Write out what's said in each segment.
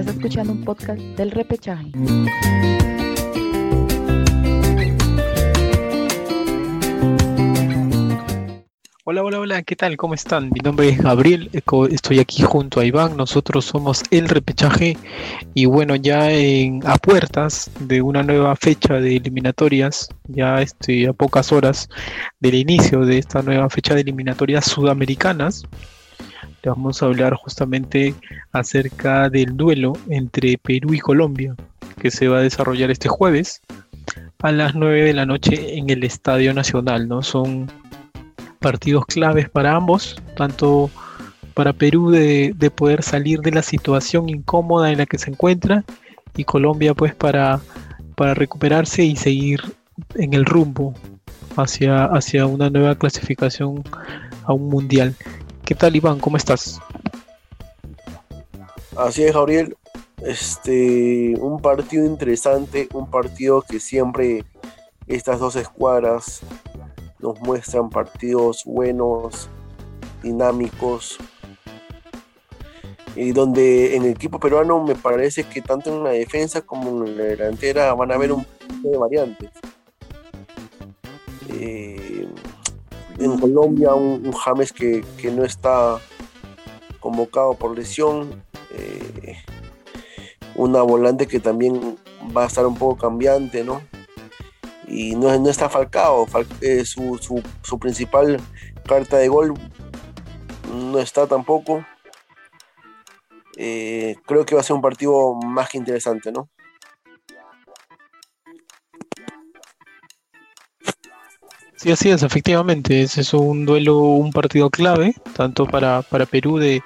Estás escuchando un podcast del repechaje. Hola, hola, hola, ¿qué tal? ¿Cómo están? Mi nombre es Gabriel, estoy aquí junto a Iván, nosotros somos el repechaje y bueno, ya en, a puertas de una nueva fecha de eliminatorias, ya este, a pocas horas del inicio de esta nueva fecha de eliminatorias sudamericanas, le vamos a hablar justamente acerca del duelo entre Perú y Colombia, que se va a desarrollar este jueves a las 9 de la noche en el Estadio Nacional, ¿no? Son partidos claves para ambos, tanto para Perú de, poder salir de la situación incómoda en la que se encuentra y Colombia pues para, para recuperarse y seguir en el rumbo hacia, hacia una nueva clasificación a un mundial. ¿Qué tal Iván? ¿Cómo estás? Así es, Gabriel. Este, un partido interesante, un partido que siempre estas dos escuadras nos muestran partidos buenos, dinámicos, y donde en el equipo peruano me parece que tanto en la defensa como en la delantera van a haber un poco de variantes. Eh, en Colombia un, James que, no está convocado por lesión, eh, una volante que también va a estar un poco cambiante, ¿no? y no, no está Falcao, eh, su, principal carta de gol no está tampoco. Eh, creo que va a ser un partido más que interesante, ¿no? Sí, así es, efectivamente. Ese es un duelo, un partido clave, tanto para, para Perú de,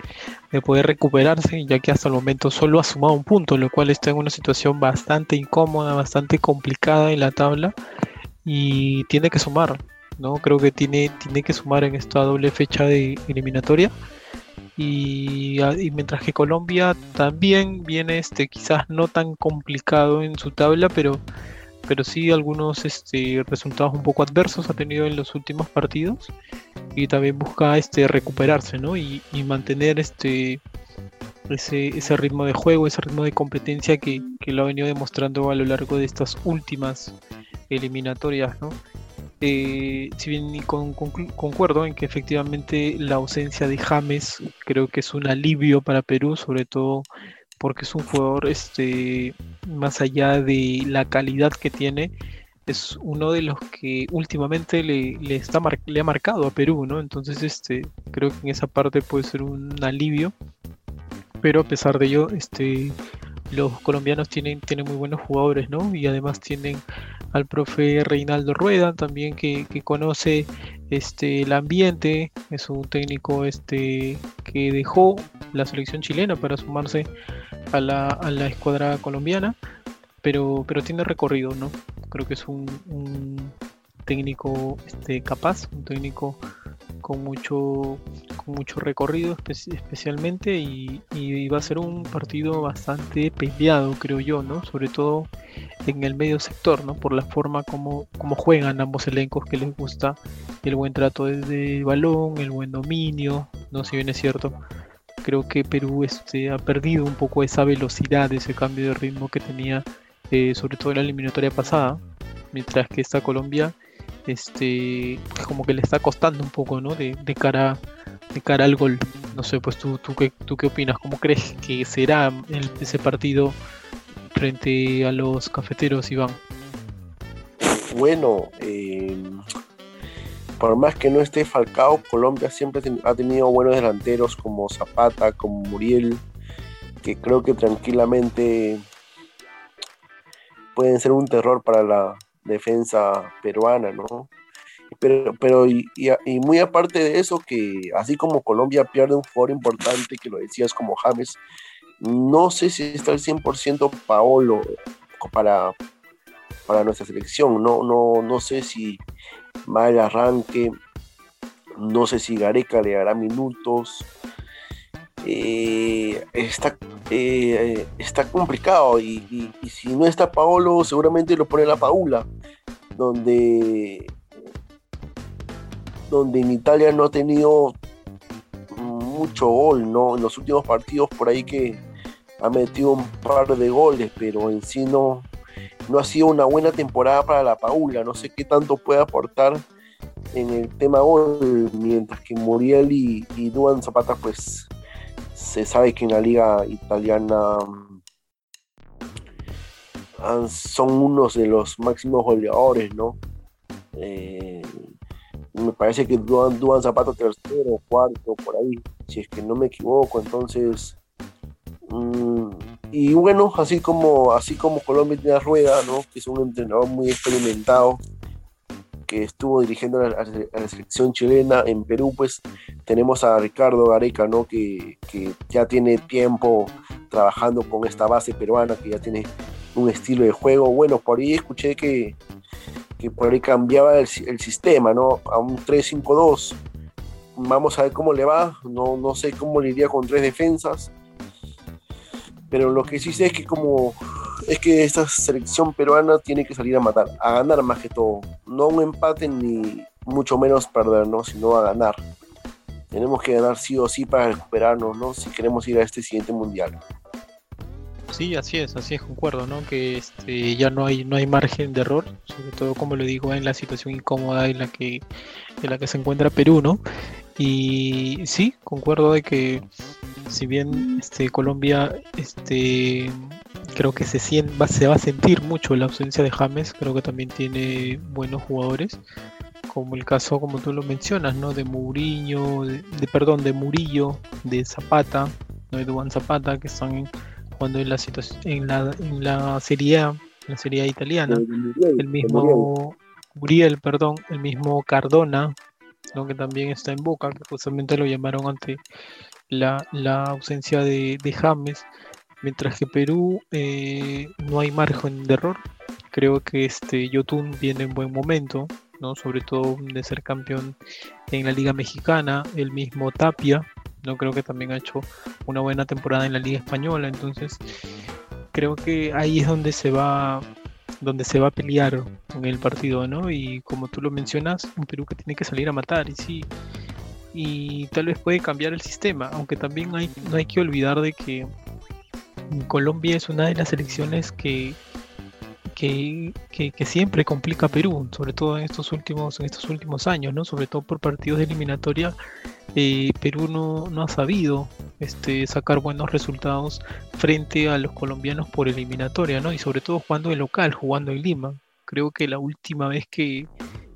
de, poder recuperarse, ya que hasta el momento solo ha sumado un punto, lo cual está en una situación bastante incómoda, bastante complicada en la tabla, y tiene que sumar, ¿no? Creo que tiene, tiene que sumar en esta doble fecha de eliminatoria. Y, y, mientras que Colombia también viene este quizás no tan complicado en su tabla, pero pero sí algunos este, resultados un poco adversos ha tenido en los últimos partidos y también busca este, recuperarse ¿no? y, mantener este, ese, ese, ritmo de juego, ese ritmo de competencia que, lo ha venido demostrando a lo largo de estas últimas eliminatorias. ¿no? Eh, si bien concuerdo en que efectivamente la ausencia de James creo que es un alivio para Perú, sobre todo porque es un jugador, este, más allá de la calidad que tiene, es uno de los que últimamente le, le, está le ha marcado a Perú, ¿no? Entonces, este, creo que en esa parte puede ser un alivio. Pero a pesar de ello, este, los colombianos tienen, tienen muy buenos jugadores, ¿no? Y además tienen al profe Reinaldo Rueda, también que, que conoce este, el ambiente, es un técnico este, que dejó la selección chilena para sumarse a la, a la escuadra colombiana, pero, pero tiene recorrido, ¿no? Creo que es un, técnico este, capaz, un técnico con mucho, con mucho recorrido especialmente y, va a ser un partido bastante peleado, creo yo, ¿no? Sobre todo en el medio sector, ¿no? Por la forma como, como juegan ambos elencos que les gusta el buen trato desde el balón, el buen dominio, ¿no? Si bien es cierto, creo que Perú este, ha perdido un poco esa velocidad, ese cambio de ritmo que tenía, eh, sobre todo en la eliminatoria pasada, mientras que esta Colombia este como que le está costando un poco no de, cara de cara al gol. No sé pues tú tú qué tú qué opinas cómo crees que será ese partido frente a los cafeteros Iván bueno eh, por más que no esté Falcao Colombia siempre ha tenido buenos delanteros como Zapata como Muriel que creo que tranquilamente pueden ser un terror para la defensa peruana, ¿no? Pero, pero y, muy aparte de eso, que así como Colombia pierde un jugador importante, que lo decías como James, no sé si está al 100% Paolo para, para nuestra selección, no, no, no sé si mal arranque, no sé si Gareca le dará minutos, eh, está, eh, está complicado y, si no está Paolo seguramente lo pone la Paula donde donde en Italia no ha tenido mucho gol ¿no? en los últimos partidos por ahí que, ha metido un par de goles, pero en sí no, no ha sido una buena temporada para la Paula. No sé qué tanto puede aportar en el tema gol, mientras que Muriel y, Duan Zapata, pues se sabe que en la liga italiana mm, son unos de los máximos goleadores, ¿no? Eh, me parece que Duan, Duan Zapata tercero, cuarto, por ahí, si es que no me equivoco, entonces... Mm, y bueno, así como, así como Colombia tiene a Rueda, ¿no? que es un entrenador muy experimentado, que estuvo dirigiendo a la, selección chilena en Perú, pues tenemos a Ricardo Gareca, ¿no? Que, ya tiene tiempo trabajando con esta base peruana, que ya tiene un estilo de juego. Bueno, por ahí escuché que, que por ahí cambiaba el, sistema, ¿no? A un 3-5-2. Vamos a ver cómo le va. No, no sé cómo le iría con tres defensas. Pero lo que sí sé es que como es que esta selección peruana tiene que salir a matar, a ganar más que todo. No un empate ni mucho menos perder, ¿no? sino a ganar. Tenemos que ganar sí o sí para recuperarnos, ¿no? Si queremos ir a este siguiente mundial. Sí, así es, así es, concuerdo, ¿no? Que este, ya no hay, no hay margen de error, sobre todo como lo digo en la situación incómoda en la que, en la que se encuentra Perú, ¿no? Y sí, concuerdo de que si bien este, Colombia este, creo que se, siente, se va a sentir mucho la ausencia de James, creo que también tiene buenos jugadores, como el caso, como tú lo mencionas, ¿no? De Mourinho, de, perdón, de Murillo, de Zapata, ¿no? de Duan Zapata, que están jugando en la situación, en la, en la Serie A, la Serie italiana, el mismo Muriel, perdón, el mismo Cardona, ¿no? que también está en Boca, que justamente lo llamaron ante la, ausencia de, de James mientras que Perú eh, no hay margen de error. Creo que este Yotun viene en buen momento, ¿no? sobre todo de ser campeón en la Liga Mexicana, el mismo Tapia, no creo que también ha hecho una buena temporada en la Liga Española, entonces creo que ahí es donde se va donde se va a pelear en el partido, ¿no? Y como tú lo mencionas, un Perú que tiene que salir a matar y sí y tal vez puede cambiar el sistema, aunque también hay, no hay que olvidar de que Colombia es una de las selecciones que, que, siempre complica a Perú, sobre todo en estos últimos, en estos últimos años, ¿no? Sobre todo por partidos de eliminatoria, eh, Perú no, no, ha sabido este, sacar buenos resultados frente a los colombianos por eliminatoria, ¿no? Y sobre todo jugando en local, jugando en Lima. Creo que la última vez que,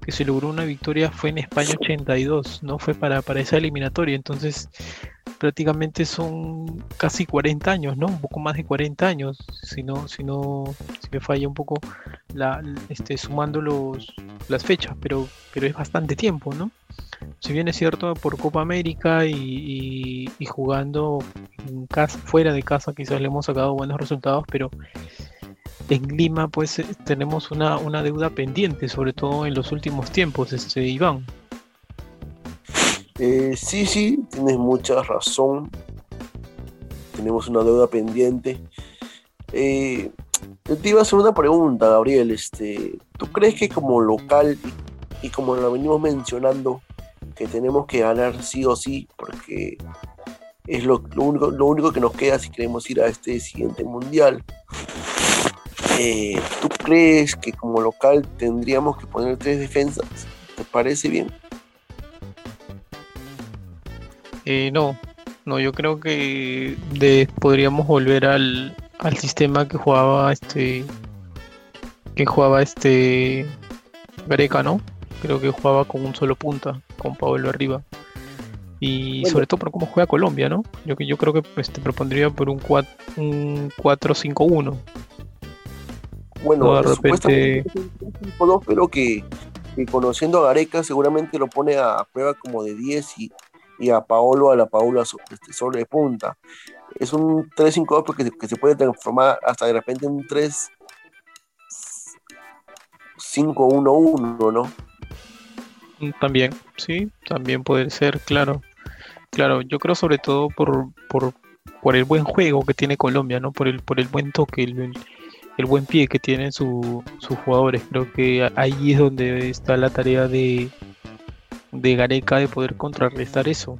que se logró una victoria fue en España 82, ¿no? Fue para, para esa eliminatoria. Entonces, prácticamente son casi 40 años, ¿no? Un poco más de 40 años, si no, si no, si me falla un poco la, este, sumando los, las fechas, pero, pero es bastante tiempo, ¿no? Si bien es cierto, por Copa América y, jugando en casa, fuera de casa quizás le hemos sacado buenos resultados, pero en Lima pues eh, tenemos una, una deuda pendiente, sobre todo en los últimos tiempos, este Iván. Eh, sí, sí, tienes mucha razón. Tenemos una deuda pendiente. Eh, te iba a hacer una pregunta, Gabriel. Este, ¿Tú crees que como local, y, como lo venimos mencionando, que tenemos que ganar sí o sí, porque es lo, único, lo único que nos queda si queremos ir a este siguiente mundial? Eh, ¿Tú crees que como local tendríamos que poner tres defensas? ¿Te parece bien? Eh, no, no, yo creo que podríamos volver al, sistema que jugaba este que jugaba este Gareca, ¿no? Creo que jugaba con un solo punta, con Pablo arriba. Y sobre todo por cómo juega Colombia, ¿no? Yo, yo creo que pues, te propondría por un 4-5-1. Bueno, de repente... pero que, que, conociendo a Gareca seguramente lo pone a prueba como de 10 y y a Paolo a la Paula este, sobre punta. Es un 3-5-2 porque que se puede transformar hasta de repente en un 3-5-1-1, ¿no? Mm, también, sí, también puede ser, claro. Claro, yo creo sobre todo por, por, por el buen juego que tiene Colombia, ¿no? Por el, por el buen toque, el, el buen pie que tienen sus jugadores. Creo que ahí es donde está la tarea de, de Gareca de poder contrarrestar eso.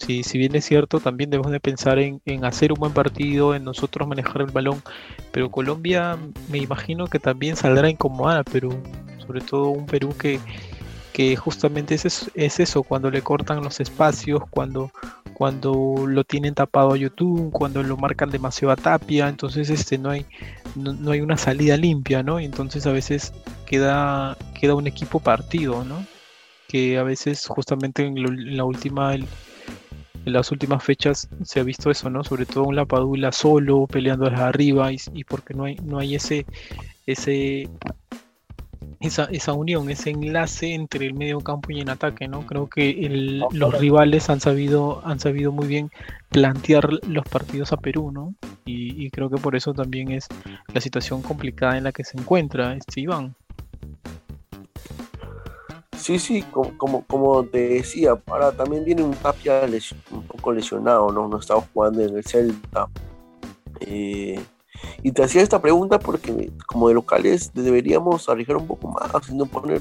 Si, si bien es cierto, también debemos de pensar en, en, hacer un buen partido, en nosotros manejar el balón, pero Colombia me imagino que también saldrá a incomodar a Perú, sobre todo un Perú que, que justamente es eso, es eso, cuando le cortan los espacios, cuando, cuando lo tienen tapado a YouTube, cuando lo marcan demasiado a Tapia, entonces este no hay, no, hay una salida limpia, ¿no? Y entonces a veces queda, queda un equipo partido, ¿no? Que a veces justamente en, la última, en las últimas fechas se ha visto eso, ¿no? Sobre todo un Lapadula solo, peleando arriba, y, y porque no hay, no hay ese, ese esa, esa unión, ese enlace entre el medio campo y el ataque, ¿no? Creo que los rivales han sabido, han sabido muy bien plantear los partidos a Perú, ¿no? Y, creo que por eso también es la situación complicada en la que se encuentra este Iván. Sí, sí, como, como, te decía, ahora también viene un Tapia un poco lesionado, ¿no? No estaba jugando en el Celta. Eh, y te hacía esta pregunta porque como de locales deberíamos arriesgar un poco más no poner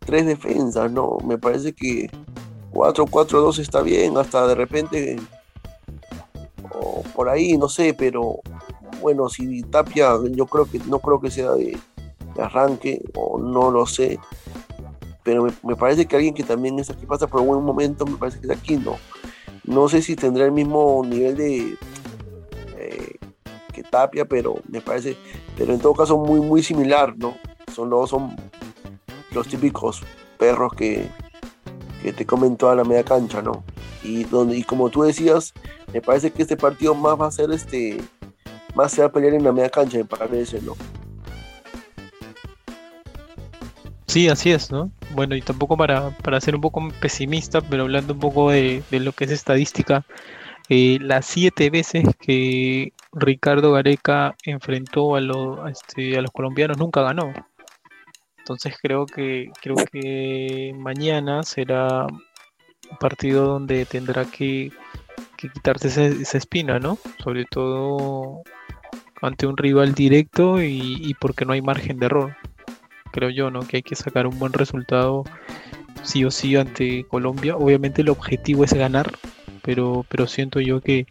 tres defensas, ¿no? Me parece que 4-4-2 está bien, hasta de repente o por ahí, no sé, pero bueno, si Tapia yo creo que no creo que sea de, arranque o no lo sé, pero me, parece que alguien que también es aquí pasa por un buen momento, me parece que es aquí, ¿no? No sé si tendrá el mismo nivel de, Pero me parece, pero en todo caso muy, muy similar, ¿no? Son los, son los típicos perros que, que te comen toda la media cancha, ¿no? Y, donde, y como tú decías, me parece que este partido más va a ser este, más se va a pelear en la media cancha, me parece, ¿no? Sí, así es, ¿no? Bueno, y tampoco para, para ser un poco pesimista, pero hablando un poco de, de lo que es estadística, eh, las siete veces que Ricardo Gareca enfrentó a, este, a los colombianos nunca ganó. Entonces creo que creo que mañana será un partido donde tendrá que, quitarse esa, espina, ¿no? Sobre todo ante un rival directo y, y, porque no hay margen de error. Creo yo, ¿no? Que hay que sacar un buen resultado sí o sí ante Colombia. Obviamente el objetivo es ganar, pero, pero siento yo que,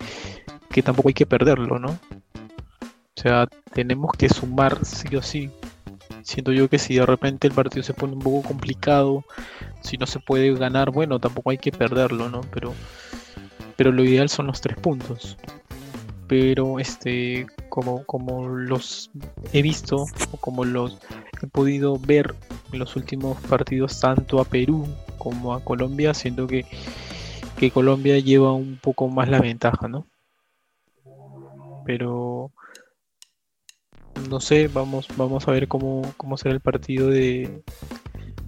tampoco hay que perderlo, ¿no? O sea, tenemos que sumar sí o sí. Siento yo que si de repente el partido se pone un poco complicado, si no se puede ganar, bueno, tampoco hay que perderlo, ¿no? Pero, pero lo ideal son los tres puntos. Pero este, como, como los he visto, o como los he podido ver en los últimos partidos, tanto a Perú como a Colombia, siento que Colombia lleva un poco más la ventaja, ¿no? Pero no sé, vamos, vamos a ver cómo, cómo será el partido de,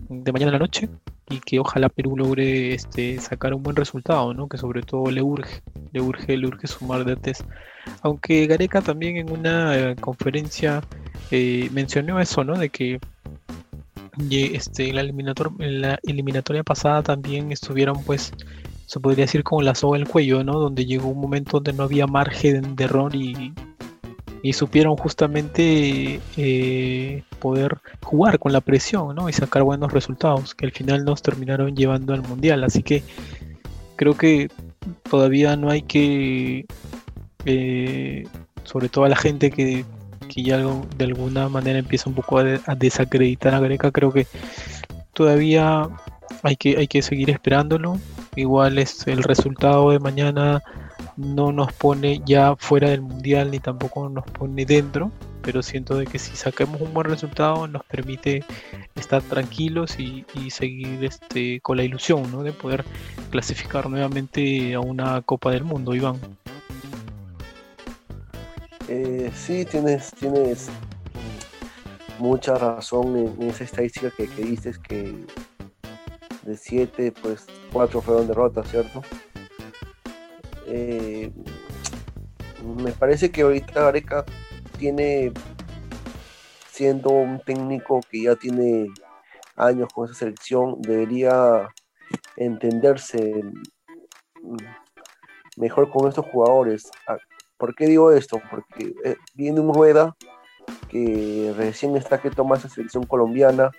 de mañana en la noche y que ojalá Perú logre este, sacar un buen resultado, ¿no? Que sobre todo le urge, le urge, le urge sumar de antes. Aunque Gareca también en una eh, conferencia eh, mencionó eso, ¿no? De que este, la en la eliminatoria pasada también estuvieron pues se podría decir como la soga el cuello, ¿no? Donde llegó un momento donde no había margen de error y, y supieron justamente eh, poder jugar con la presión, ¿no? Y sacar buenos resultados, que al final nos terminaron llevando al mundial. Así que creo que todavía no hay que, eh, sobre todo a la gente que, que ya de alguna manera empieza un poco a, a desacreditar a Greca, creo que todavía hay que, hay que seguir esperándolo igual es el resultado de mañana no nos pone ya fuera del mundial ni tampoco nos pone dentro pero siento de que si sacamos un buen resultado nos permite estar tranquilos y, seguir este con la ilusión ¿no? de poder clasificar nuevamente a una Copa del Mundo Iván eh, sí tienes tienes mucha razón en, esa estadística que, que dices que de 7, pues 4 fueron derrotas, ¿cierto? Eh, me parece que ahorita Gareca tiene, siendo un técnico que ya tiene años con esa selección, debería entenderse mejor con estos jugadores. Ah, ¿Por qué digo esto? Porque eh, viene un rueda que recién está que toma esa selección colombiana,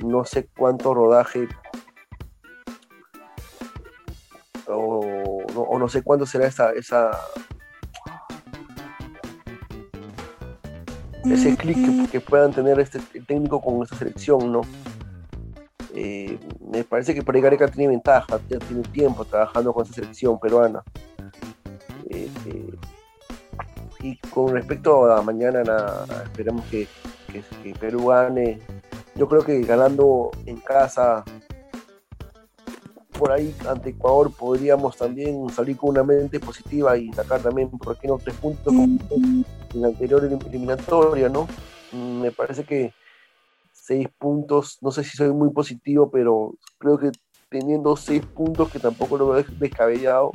no sé cuánto rodaje o o no sé cuándo será esa, esa ese clic que, puedan tener este técnico con esta selección, ¿no? Eh, me parece que ahí Gareca tiene ventaja, ya tiene tiempo trabajando con esa selección peruana. Eh, eh, y con respecto a mañana, esperamos que, que, Perú gane. Yo creo que ganando en casa, por ahí ante Ecuador, podríamos también salir con una mente positiva y sacar también, ¿por qué no? Tres puntos en la anterior eliminatoria, ¿no? Mm, me parece que seis puntos, no sé si soy muy positivo, pero creo que teniendo seis puntos, que tampoco lo veo descabellado,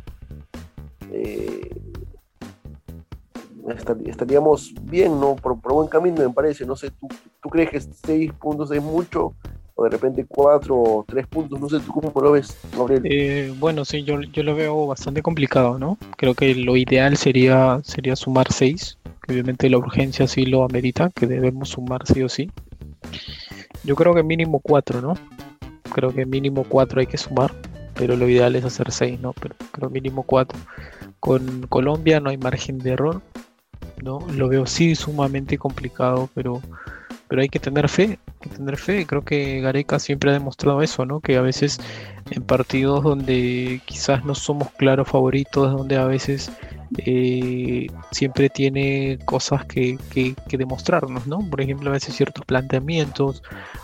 eh, estaríamos bien, ¿no? Por, buen camino, me parece. No sé, ¿tú, ¿tú, crees que seis puntos es mucho? O de repente cuatro o tres puntos, no sé, ¿tú cómo lo ves, Gabriel? Eh, bueno, sí, yo, yo lo veo bastante complicado, ¿no? Creo que lo ideal sería, sería sumar seis, que obviamente la urgencia sí lo amerita, que debemos sumar sí o sí. Yo creo que mínimo cuatro, ¿no? Creo que mínimo cuatro hay que sumar, pero lo ideal es hacer seis, ¿no? Pero creo mínimo cuatro. Con Colombia no hay margen de error, ¿no? Lo veo sí sumamente complicado, pero, pero hay que tener fe, que tener fe. Creo que Gareca siempre ha demostrado eso, ¿no? Que a veces en partidos donde quizás no somos claros favoritos, donde a veces eh, siempre tiene cosas que, demostrarnos, ¿no? Por ejemplo, a veces ciertos planteamientos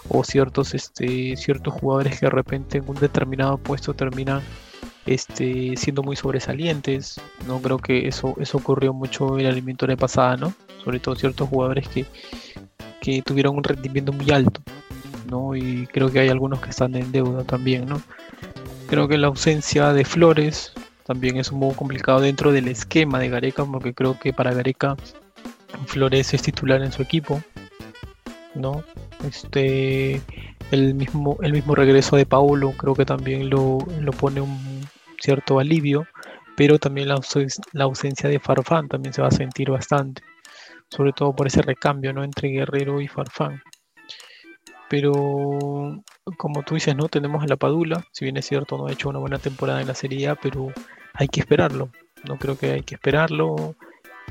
o ciertos, este, ciertos jugadores que de repente en un determinado puesto terminan este, siendo muy sobresalientes, ¿no? Creo que eso, eso ocurrió mucho en la eliminatoria pasada, ¿no? Sobre todo ciertos jugadores que, tuvieron un rendimiento muy alto, ¿no? Y creo que hay algunos que están en deuda también, ¿no? Creo que la ausencia de Flores también es un poco complicado dentro del esquema de Gareca, porque creo que para Gareca Flores es titular en su equipo, ¿no? Este, el mismo, el mismo regreso de Paulo creo que también lo, pone un cierto alivio, pero también la, la, ausencia de Farfán también se va a sentir bastante, sobre todo por ese recambio, ¿no? Entre Guerrero y Farfán. Pero como tú dices, ¿no? Tenemos a la Padula, si bien es cierto, no ha hecho una buena temporada en la Serie pero hay que esperarlo. No creo que hay que esperarlo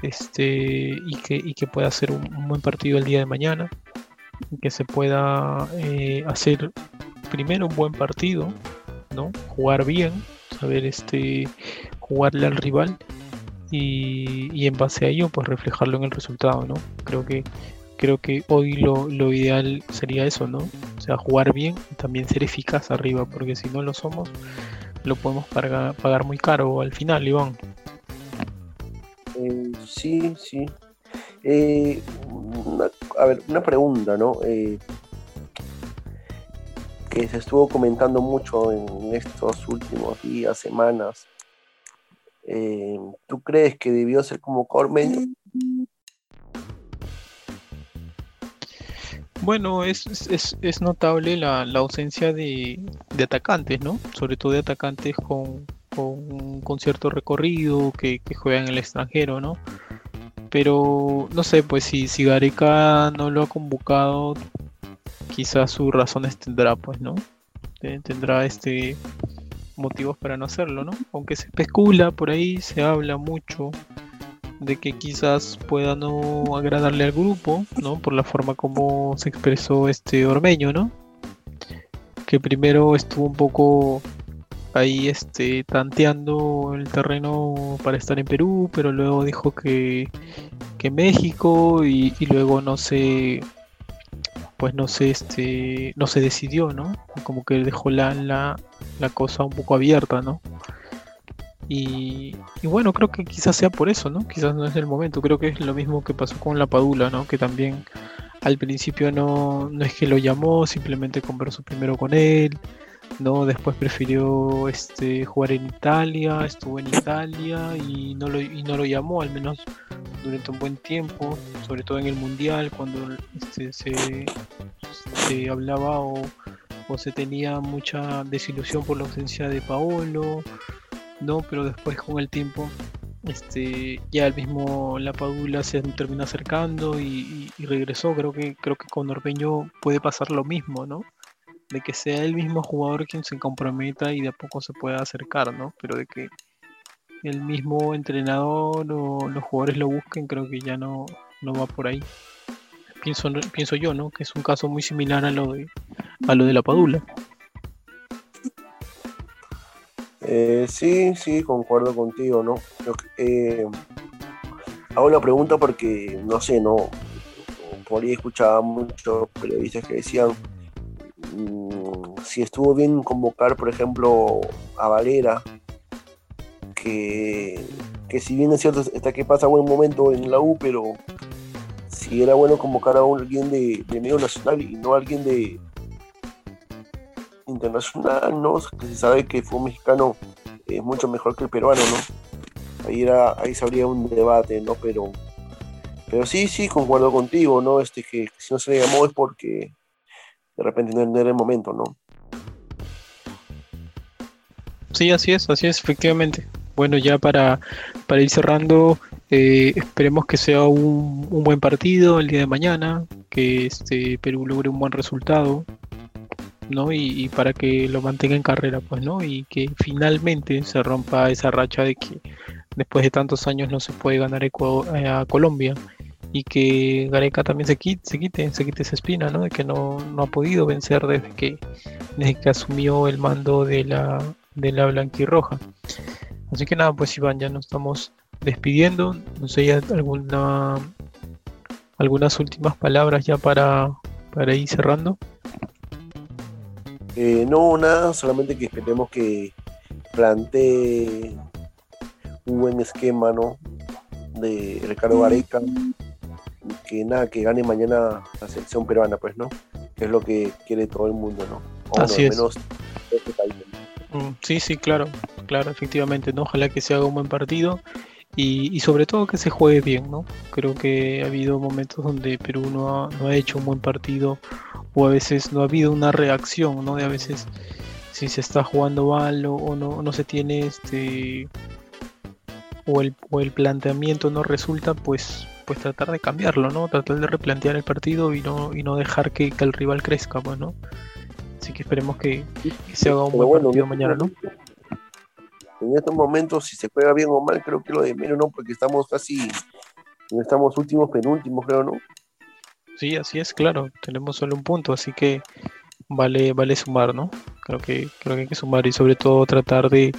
este, y, que, que pueda ser un, buen partido el día de mañana. Que se pueda eh, hacer primero un buen partido, ¿no? Jugar bien, saber este, jugarle al rival y, en base a ello pues reflejarlo en el resultado, ¿no? Creo que creo que hoy lo, lo, ideal sería eso, ¿no? O sea, jugar bien y también ser eficaz arriba, porque si no lo somos, lo podemos pagar, pagar muy caro al final, Iván. Eh, sí, sí. Eh, a ver, una pregunta, ¿no? Eh, que se estuvo comentando mucho en estos últimos días, semanas. ¿Tú crees que debió ser como Cormeño? Bueno, es, es, notable la, ausencia de, atacantes, ¿no? Sobre todo de atacantes con, con, cierto recorrido que, juegan en el extranjero, ¿no? Pero no sé, pues si, si Gareca no lo ha convocado, quizás sus razones tendrá, pues, ¿no? Tendrá este motivos para no hacerlo, ¿no? Aunque se especula por ahí, se habla mucho de que quizás pueda no agradarle al grupo, ¿no? Por la forma como se expresó este Ormeño, ¿no? Que primero estuvo un poco ahí este tanteando el terreno para estar en Perú, pero luego dijo que, que México y, luego no sé pues no sé este no se decidió, ¿no? Como que dejó la, la, la cosa un poco abierta, ¿no? Y, bueno, creo que quizás sea por eso, ¿no? Quizás no es el momento. Creo que es lo mismo que pasó con la Padula, ¿no? Que también al principio no, no es que lo llamó, simplemente conversó primero con él, ¿no? Después prefirió este, jugar en Italia, estuvo en Italia y no, lo, y no lo llamó, al menos durante un buen tiempo, sobre todo en el Mundial, cuando se, se hablaba o, o se tenía mucha desilusión por la ausencia de Paolo no, pero después con el tiempo este ya el mismo La Padula se terminó acercando y, regresó. Creo que creo que con Orbeño puede pasar lo mismo, ¿no? De que sea el mismo jugador quien se comprometa y de a poco se pueda acercar, ¿no? Pero de que el mismo entrenador o los jugadores lo busquen, creo que ya no, no va por ahí. Pienso, pienso yo, ¿no? Que es un caso muy similar a lo de, a lo de la Padula. Eh, sí, sí, concuerdo contigo, ¿no? Eh, hago la pregunta porque, no sé, no, por ahí escuchaba muchos periodistas que decían mm, si estuvo bien convocar, por ejemplo, a Valera, que, que si bien es cierto, está que pasa buen momento en la U, pero si era bueno convocar a alguien de, de medio nacional y no a alguien de, internacional, ¿no? Que se sabe que fue un mexicano es mucho mejor que el peruano, ¿no? Ahí, era, ahí se habría un debate, ¿no? Pero, pero sí, sí, concuerdo contigo, ¿no? Este, que, si no se le llamó es porque de repente no era el momento, ¿no? Sí, así es, así es, efectivamente. Bueno, ya para, para ir cerrando, eh, esperemos que sea un, un, buen partido el día de mañana, que este Perú logre un buen resultado, ¿no? Y, para que lo mantenga en carrera, pues, ¿no? Y que finalmente se rompa esa racha de que después de tantos años no se puede ganar eh, a Colombia y que Gareca también se quite, se quite, se quite esa espina, ¿no? De que no, ha podido vencer desde que, desde que asumió el mando de la, de la blanquirroja. Así que nada, pues Iván, ya nos estamos despidiendo. No sé, ya alguna algunas últimas palabras ya para, para ir cerrando. Eh, no, nada, solamente que esperemos que plantee un buen esquema, ¿no? De Ricardo Gareca. Que nada, que gane mañana la selección peruana, pues, ¿no? Que es lo que quiere todo el mundo, ¿no? O Así es. Menos este mm, Sí, sí, claro, claro, efectivamente, ¿no? Ojalá que se haga un buen partido y, sobre todo que se juegue bien, ¿no? Creo que ha habido momentos donde Perú no ha, no ha hecho un buen partido o a veces no ha habido una reacción, ¿no? De a veces si se está jugando mal o, no, no se tiene este o el, o el planteamiento no resulta, pues pues tratar de cambiarlo, ¿no? Tratar de replantear el partido y no, y no dejar que, el rival crezca, pues, ¿no? Así que esperemos que, se haga un buen partido mañana, ¿no? En estos momentos, si se juega bien o mal, creo que lo de menos, ¿no? Porque estamos casi, estamos últimos, penúltimos, creo, ¿no? Sí, así es, claro. Tenemos solo un punto, así que vale, vale sumar, ¿no? Creo que, creo que hay que sumar y sobre todo tratar de,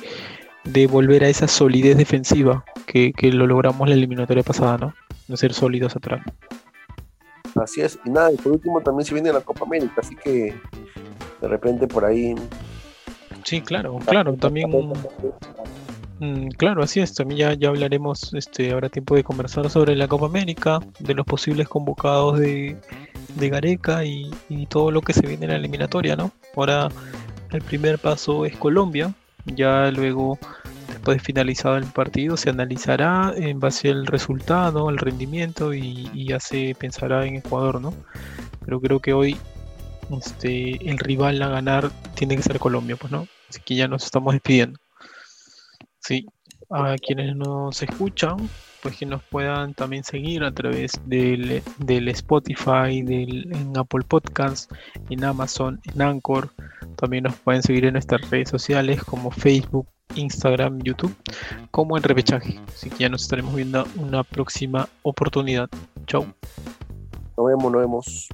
volver a esa solidez defensiva que, lo logramos la eliminatoria pasada, ¿no? De ser sólidos atrás. Así es, y nada, y por último también se viene la Copa América, así que de repente por ahí. Sí, claro, claro, también Mm, claro, así es. También ya, ya hablaremos, este, habrá tiempo de conversar sobre la Copa América, de los posibles convocados de, de Gareca y, todo lo que se viene en la eliminatoria, ¿no? Ahora el primer paso es Colombia, ya luego, después de finalizado el partido, se analizará en base al resultado, al rendimiento y, ya se pensará en Ecuador, ¿no? Pero creo que hoy este, el rival a ganar tiene que ser Colombia, pues, ¿no? Así que ya nos estamos despidiendo. Sí, a quienes nos escuchan, pues que nos puedan también seguir a través del, Spotify, del, en Apple Podcasts, en Amazon, en Anchor. También nos pueden seguir en nuestras redes sociales como Facebook, Instagram, YouTube, como en Repechaje. Así que ya nos estaremos viendo una próxima oportunidad. Chau. Nos vemos, nos vemos.